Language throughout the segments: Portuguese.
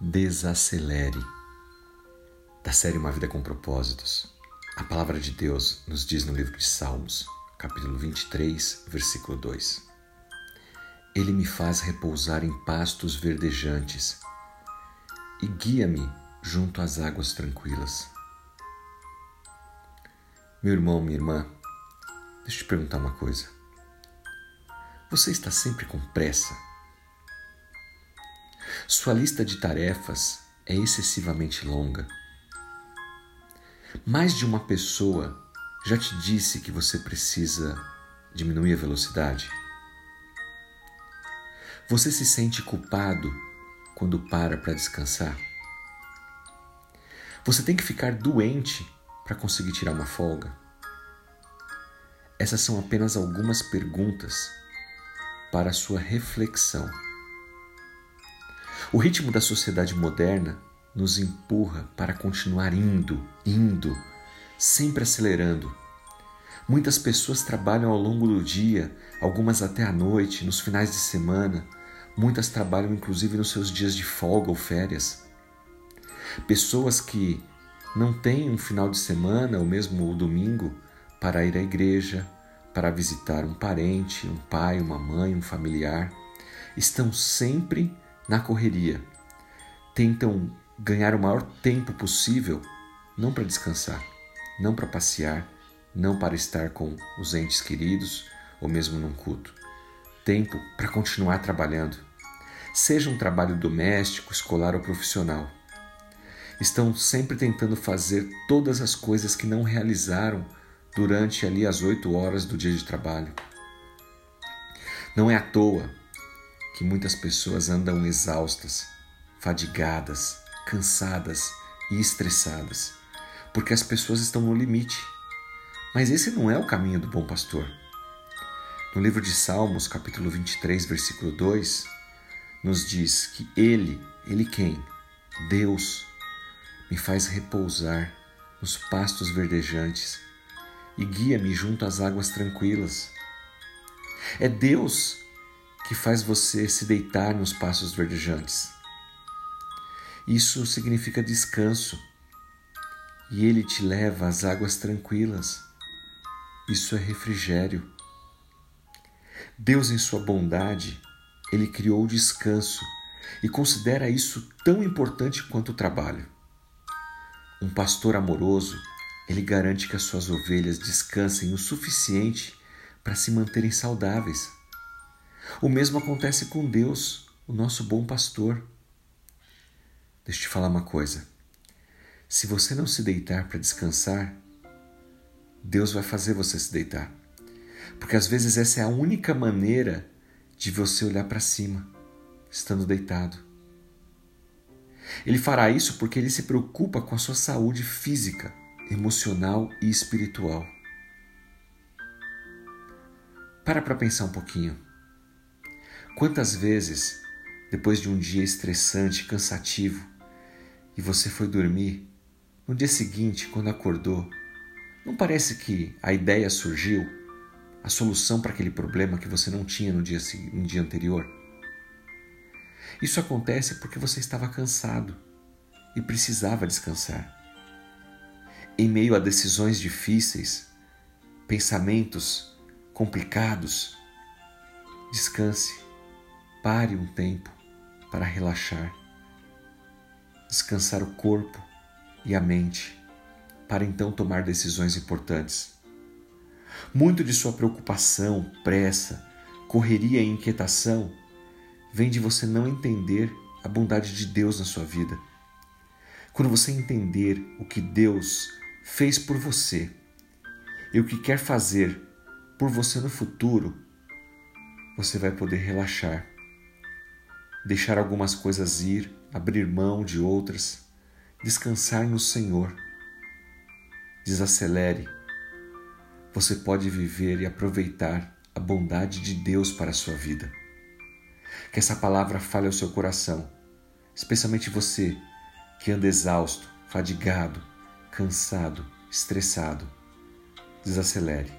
desacelere. Da série Uma Vida com Propósitos, a palavra de Deus nos diz no livro de Salmos, capítulo 23, versículo 2: Ele me faz repousar em pastos verdejantes e guia-me junto às águas tranquilas. Meu irmão, minha irmã, deixa eu te perguntar uma coisa. Você está sempre com pressa? Sua lista de tarefas é excessivamente longa. Mais de uma pessoa já te disse que você precisa diminuir a velocidade? Você se sente culpado quando para para descansar? Você tem que ficar doente para conseguir tirar uma folga? Essas são apenas algumas perguntas para sua reflexão. O ritmo da sociedade moderna nos empurra para continuar indo, indo, sempre acelerando. Muitas pessoas trabalham ao longo do dia, algumas até à noite, nos finais de semana. Muitas trabalham inclusive nos seus dias de folga ou férias. Pessoas que não têm um final de semana ou mesmo o domingo para ir à igreja, para visitar um parente, um pai, uma mãe, um familiar, estão sempre na correria. Tentam ganhar o maior tempo possível, não para descansar, não para passear, não para estar com os entes queridos ou mesmo num culto. Tempo para continuar trabalhando, seja um trabalho doméstico, escolar ou profissional. Estão sempre tentando fazer todas as coisas que não realizaram durante ali as oito horas do dia de trabalho. Não é à toa que muitas pessoas andam exaustas, fadigadas, cansadas e estressadas, porque as pessoas estão no limite. Mas esse não é o caminho do bom pastor. No livro de Salmos, capítulo 23, versículo 2, nos diz que Ele, Ele quem? Deus, me faz repousar nos pastos verdejantes e guia-me junto às águas tranquilas. É Deus que faz você se deitar nos passos verdejantes. Isso significa descanso e ele te leva às águas tranquilas. Isso é refrigério. Deus, em sua bondade, ele criou o descanso e considera isso tão importante quanto o trabalho. Um pastor amoroso, ele garante que as suas ovelhas descansem o suficiente para se manterem saudáveis. O mesmo acontece com Deus, o nosso bom pastor. Deixa eu te falar uma coisa. Se você não se deitar para descansar, Deus vai fazer você se deitar. Porque às vezes essa é a única maneira de você olhar para cima, estando deitado. Ele fará isso porque ele se preocupa com a sua saúde física, emocional e espiritual. Para para pensar um pouquinho. Quantas vezes, depois de um dia estressante, cansativo, e você foi dormir, no dia seguinte, quando acordou, não parece que a ideia surgiu, a solução para aquele problema que você não tinha no dia, no dia anterior? Isso acontece porque você estava cansado e precisava descansar. Em meio a decisões difíceis, pensamentos complicados, descanse Pare um tempo para relaxar, descansar o corpo e a mente, para então tomar decisões importantes. Muito de sua preocupação, pressa, correria e inquietação vem de você não entender a bondade de Deus na sua vida. Quando você entender o que Deus fez por você e o que quer fazer por você no futuro, você vai poder relaxar deixar algumas coisas ir, abrir mão de outras, descansar no Senhor. Desacelere. Você pode viver e aproveitar a bondade de Deus para a sua vida. Que essa palavra fale ao seu coração, especialmente você que anda exausto, fadigado, cansado, estressado. Desacelere.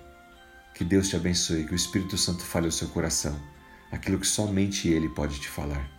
Que Deus te abençoe, que o Espírito Santo fale ao seu coração aquilo que somente Ele pode te falar